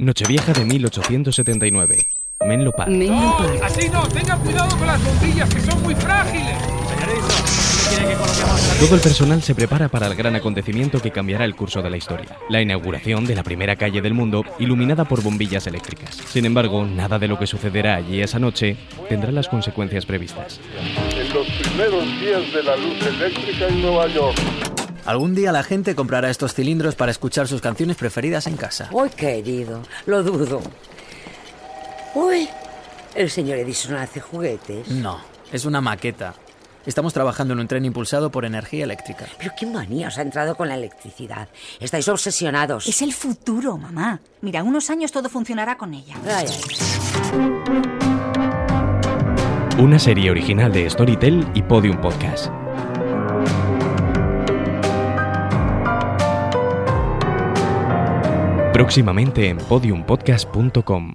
Nochevieja de 1879. Menlo Park. Menlo Park. Así no, tenga cuidado con las bombillas que son muy frágiles. Todo el personal se prepara para el gran acontecimiento que cambiará el curso de la historia, la inauguración de la primera calle del mundo iluminada por bombillas eléctricas. Sin embargo, nada de lo que sucederá allí esa noche tendrá las consecuencias previstas. en los primeros días de la luz eléctrica en Nueva York. Algún día la gente comprará estos cilindros para escuchar sus canciones preferidas en casa. Uy, querido, lo dudo. Uy, el señor Edison hace juguetes. No, es una maqueta. Estamos trabajando en un tren impulsado por energía eléctrica. Pero qué manía os ha entrado con la electricidad. Estáis obsesionados. Es el futuro, mamá. Mira, unos años todo funcionará con ella. Ay, ay. Una serie original de Storytel y Podium Podcast. Próximamente en podiumpodcast.com.